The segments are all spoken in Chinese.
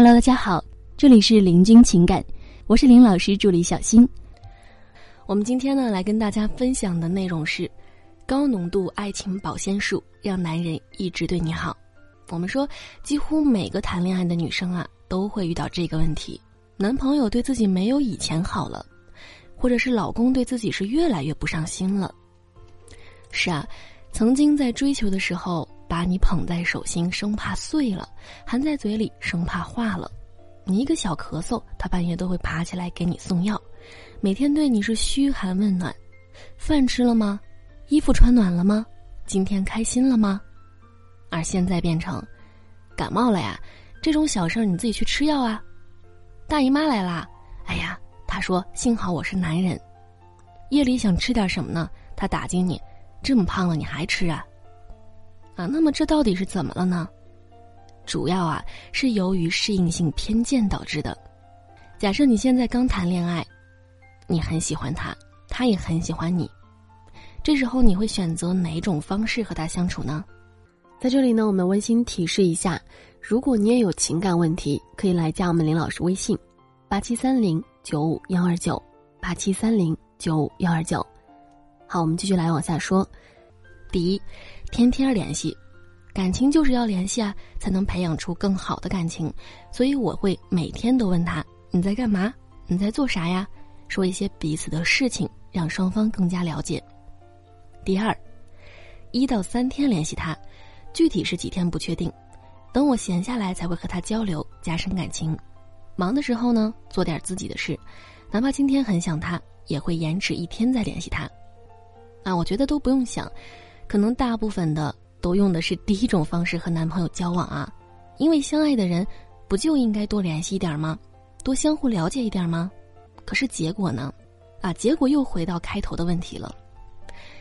Hello，大家好，这里是林君情感，我是林老师助理小新。我们今天呢来跟大家分享的内容是高浓度爱情保鲜术，让男人一直对你好。我们说，几乎每个谈恋爱的女生啊都会遇到这个问题：男朋友对自己没有以前好了，或者是老公对自己是越来越不上心了。是啊，曾经在追求的时候。把你捧在手心，生怕碎了；含在嘴里，生怕化了。你一个小咳嗽，他半夜都会爬起来给你送药。每天对你是嘘寒问暖，饭吃了吗？衣服穿暖了吗？今天开心了吗？而现在变成，感冒了呀，这种小事儿你自己去吃药啊。大姨妈来啦，哎呀，他说幸好我是男人。夜里想吃点什么呢？他打击你，这么胖了你还吃啊？啊，那么这到底是怎么了呢？主要啊是由于适应性偏见导致的。假设你现在刚谈恋爱，你很喜欢他，他也很喜欢你，这时候你会选择哪种方式和他相处呢？在这里呢，我们温馨提示一下：如果你也有情感问题，可以来加我们林老师微信：八七三零九五幺二九八七三零九五幺二九。好，我们继续来往下说。第一。天天联系，感情就是要联系啊，才能培养出更好的感情。所以我会每天都问他你在干嘛，你在做啥呀？说一些彼此的事情，让双方更加了解。第二，一到三天联系他，具体是几天不确定。等我闲下来才会和他交流，加深感情。忙的时候呢，做点自己的事，哪怕今天很想他，也会延迟一天再联系他。啊，我觉得都不用想。可能大部分的都用的是第一种方式和男朋友交往啊，因为相爱的人不就应该多联系一点吗？多相互了解一点吗？可是结果呢？啊，结果又回到开头的问题了。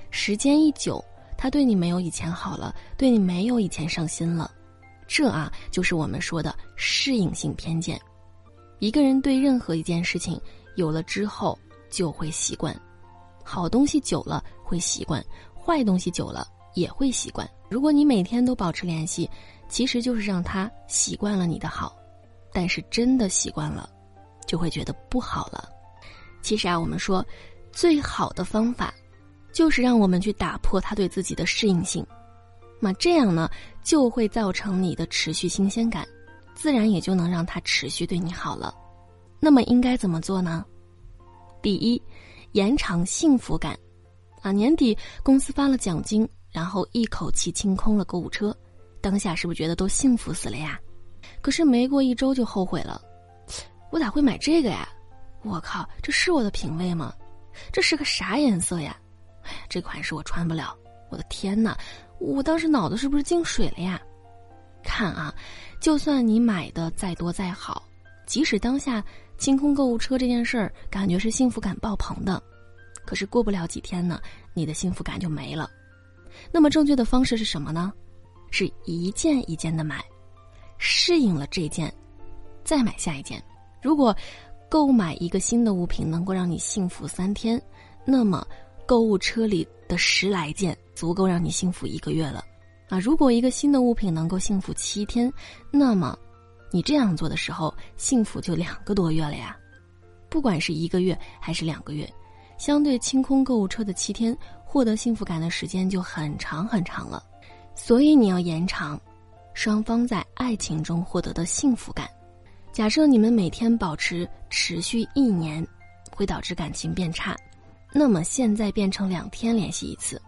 时间一久，他对你没有以前好了，对你没有以前上心了，这啊就是我们说的适应性偏见。一个人对任何一件事情有了之后就会习惯，好东西久了会习惯。坏东西久了也会习惯。如果你每天都保持联系，其实就是让他习惯了你的好，但是真的习惯了，就会觉得不好了。其实啊，我们说，最好的方法，就是让我们去打破他对自己的适应性，那这样呢，就会造成你的持续新鲜感，自然也就能让他持续对你好了。那么应该怎么做呢？第一，延长幸福感。啊，年底公司发了奖金，然后一口气清空了购物车，当下是不是觉得都幸福死了呀？可是没过一周就后悔了，我咋会买这个呀？我靠，这是我的品味吗？这是个啥颜色呀？哎呀，这款式我穿不了。我的天哪，我当时脑子是不是进水了呀？看啊，就算你买的再多再好，即使当下清空购物车这件事儿，感觉是幸福感爆棚的。可是过不了几天呢，你的幸福感就没了。那么正确的方式是什么呢？是一件一件的买，适应了这件，再买下一件。如果购买一个新的物品能够让你幸福三天，那么购物车里的十来件足够让你幸福一个月了。啊，如果一个新的物品能够幸福七天，那么你这样做的时候，幸福就两个多月了呀。不管是一个月还是两个月。相对清空购物车的七天，获得幸福感的时间就很长很长了，所以你要延长双方在爱情中获得的幸福感。假设你们每天保持持续一年，会导致感情变差，那么现在变成两天联系一次，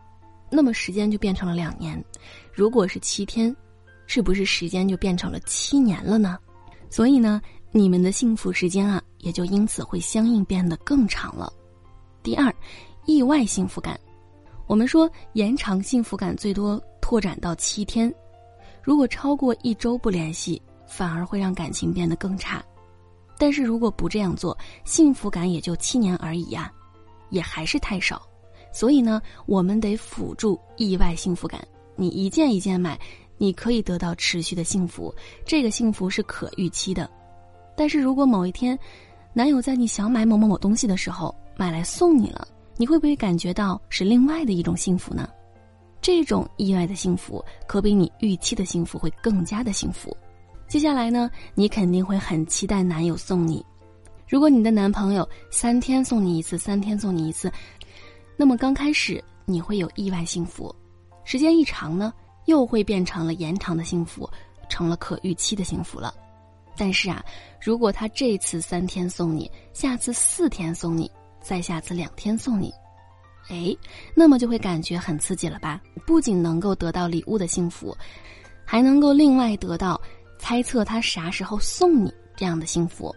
那么时间就变成了两年。如果是七天，是不是时间就变成了七年了呢？所以呢，你们的幸福时间啊，也就因此会相应变得更长了。第二，意外幸福感。我们说延长幸福感最多拓展到七天，如果超过一周不联系，反而会让感情变得更差。但是如果不这样做，幸福感也就七年而已呀，也还是太少。所以呢，我们得辅助意外幸福感。你一件一件买，你可以得到持续的幸福，这个幸福是可预期的。但是如果某一天，男友在你想买某某某东西的时候，买来送你了，你会不会感觉到是另外的一种幸福呢？这种意外的幸福可比你预期的幸福会更加的幸福。接下来呢，你肯定会很期待男友送你。如果你的男朋友三天送你一次，三天送你一次，那么刚开始你会有意外幸福，时间一长呢，又会变成了延长的幸福，成了可预期的幸福了。但是啊，如果他这次三天送你，下次四天送你，再下次两天送你，哎，那么就会感觉很刺激了吧？不仅能够得到礼物的幸福，还能够另外得到。猜测他啥时候送你这样的幸福，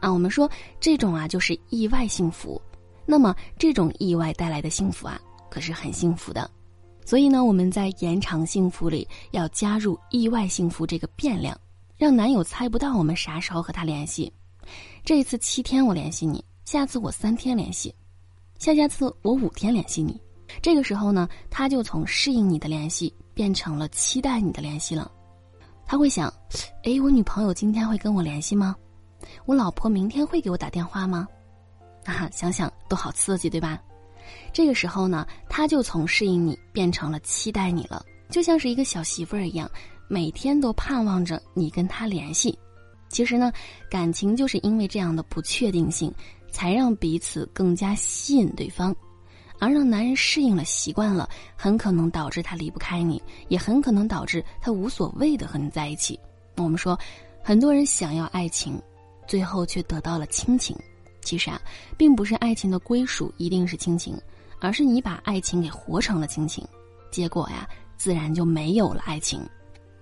啊，我们说这种啊就是意外幸福。那么这种意外带来的幸福啊，可是很幸福的。所以呢，我们在延长幸福里要加入意外幸福这个变量，让男友猜不到我们啥时候和他联系。这一次七天我联系你，下次我三天联系，下下次我五天联系你。这个时候呢，他就从适应你的联系变成了期待你的联系了。他会想，哎，我女朋友今天会跟我联系吗？我老婆明天会给我打电话吗？啊，想想都好刺激，对吧？这个时候呢，他就从适应你变成了期待你了，就像是一个小媳妇儿一样，每天都盼望着你跟他联系。其实呢，感情就是因为这样的不确定性，才让彼此更加吸引对方。而让男人适应了、习惯了，很可能导致他离不开你，也很可能导致他无所谓的和你在一起。我们说，很多人想要爱情，最后却得到了亲情。其实啊，并不是爱情的归属一定是亲情，而是你把爱情给活成了亲情，结果呀，自然就没有了爱情。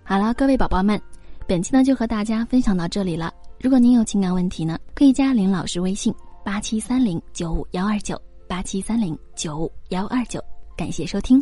好了，各位宝宝们，本期呢就和大家分享到这里了。如果您有情感问题呢，可以加林老师微信：八七三零九五幺二九。八七三零九五幺二九，感谢收听。